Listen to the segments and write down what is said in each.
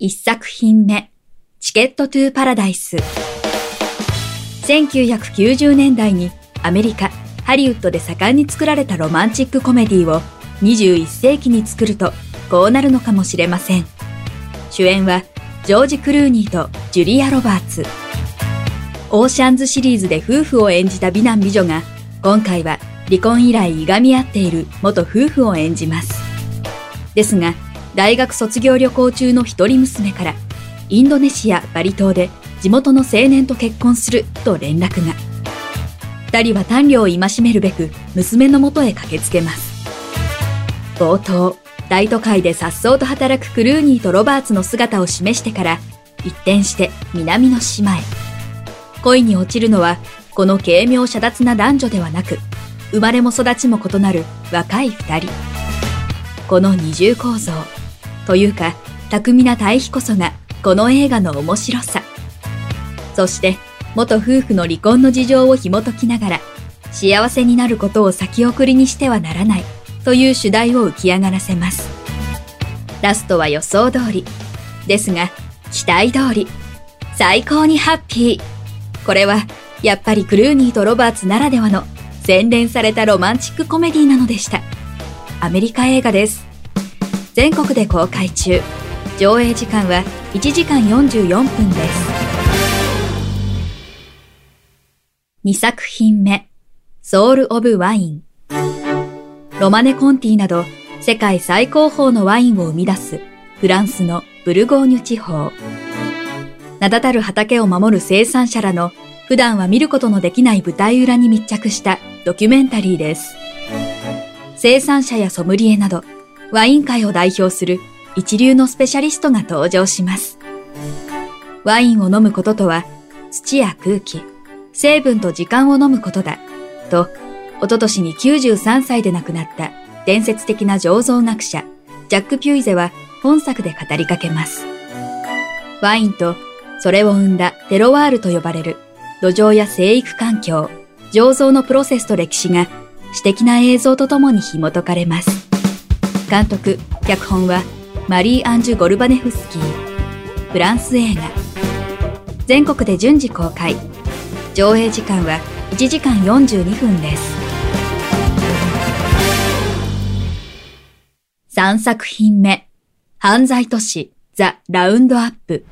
1作品目チケットトゥーパラダイス。1990年代にアメリカハリウッドで盛んに作られたロマンチックコメディを21世紀に作るとこうなるのかもしれません。主演はジョージ・クルーニーとジュリア・ロバーツ。オーシャンズシリーズで夫婦を演じた美男美女が、今回は離婚以来いがみ合っている元夫婦を演じます。ですが、大学卒業旅行中の一人娘から、インドネシア・バリ島で地元の青年と結婚すると連絡が。二人は短慮を戒めるべく娘のもとへ駆けつけます。冒頭、大都会で颯爽と働くクルーニーとロバーツの姿を示してから、一転して南の島へ。恋に落ちるのは、この軽妙遮奪な男女ではなく、生まれも育ちも異なる若い二人。この二重構造、というか、巧みな対比こそが、この映画の面白さ。そして、元夫婦の離婚の事情を紐解きながら、幸せになることを先送りにしてはならない、という主題を浮き上がらせます。ラストは予想通り。ですが、期待通り。最高にハッピー。これは、やっぱりクルーニーとロバーツならではの洗練されたロマンチックコメディなのでした。アメリカ映画です。全国で公開中。上映時間は1時間44分です。2作品目、ソウル・オブ・ワイン。ロマネ・コンティなど世界最高峰のワインを生み出すフランスのブルゴーニュ地方。名だたる畑を守る生産者らの普段は見ることのできない舞台裏に密着したドキュメンタリーです。生産者やソムリエなど、ワイン界を代表する一流のスペシャリストが登場します。ワインを飲むこととは、土や空気、成分と時間を飲むことだ、と、おととしに93歳で亡くなった伝説的な醸造学者、ジャック・ピュイゼは本作で語りかけます。ワインとそれを生んだテロワールと呼ばれる土壌や生育環境、醸造のプロセスと歴史が詩的な映像とともに紐解かれます。監督、脚本はマリー・アンジュ・ゴルバネフスキー。フランス映画。全国で順次公開。上映時間は1時間42分です。3作品目。犯罪都市ザ・ラウンドアップ。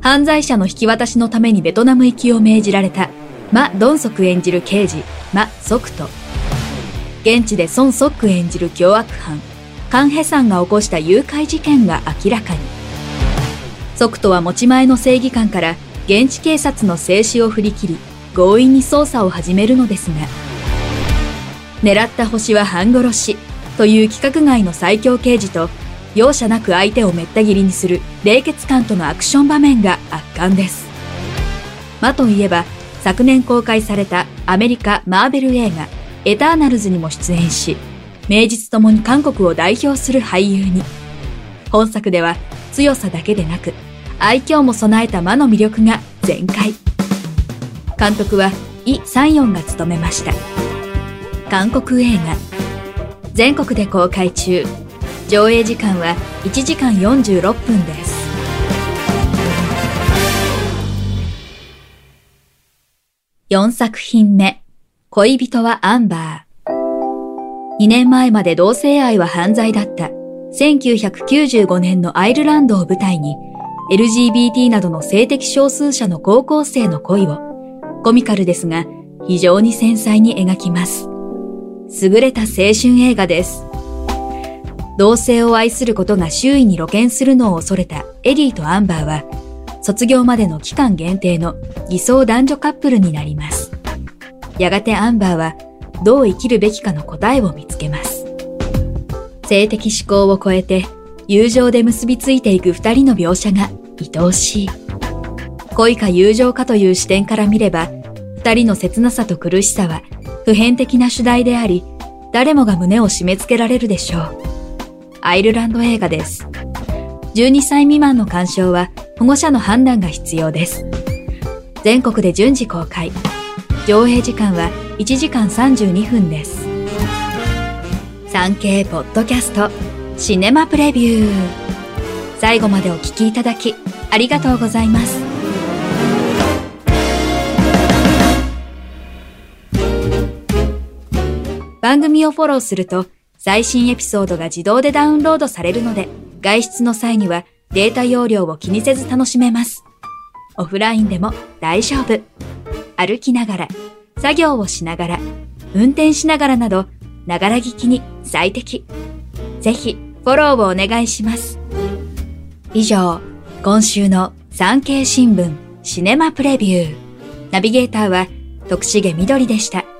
犯罪者の引き渡しのためにベトナム行きを命じられた、マ・ドンソク演じる刑事、マ・ソクと、現地でソン・ソック演じる凶悪犯、カン・ヘさんが起こした誘拐事件が明らかに。ソクトは持ち前の正義感から現地警察の静止を振り切り、強引に捜査を始めるのですが、狙った星は半殺しという規格外の最強刑事と容赦なく相手をめった切りにする冷血感とのアクション場面が圧巻です。魔といえば、昨年公開されたアメリカ・マーベル映画、エターナルズにも出演し、名実ともに韓国を代表する俳優に。本作では強さだけでなく、愛嬌も備えた魔の魅力が全開。監督はイ・サンヨンが務めました。韓国映画。全国で公開中。上映時間は1時間46分です。4作品目、恋人はアンバー。2年前まで同性愛は犯罪だった1995年のアイルランドを舞台に LGBT などの性的少数者の高校生の恋をコミカルですが非常に繊細に描きます。優れた青春映画です。同性を愛することが周囲に露見するのを恐れたエディとアンバーは、卒業までの期間限定の偽装男女カップルになります。やがてアンバーは、どう生きるべきかの答えを見つけます。性的思考を超えて、友情で結びついていく二人の描写が愛おしい。恋か友情かという視点から見れば、二人の切なさと苦しさは普遍的な主題であり、誰もが胸を締め付けられるでしょう。アイルランド映画です。12歳未満の鑑賞は保護者の判断が必要です。全国で順次公開。上映時間は1時間32分です。産経ポッドキャストシネマプレビュー。最後までお聞きいただきありがとうございます。番組をフォローすると最新エピソードが自動でダウンロードされるので、外出の際にはデータ容量を気にせず楽しめます。オフラインでも大丈夫。歩きながら、作業をしながら、運転しながらなど、ながら聞きに最適。ぜひ、フォローをお願いします。以上、今週の産経新聞シネマプレビュー。ナビゲーターは徳重みどりでした。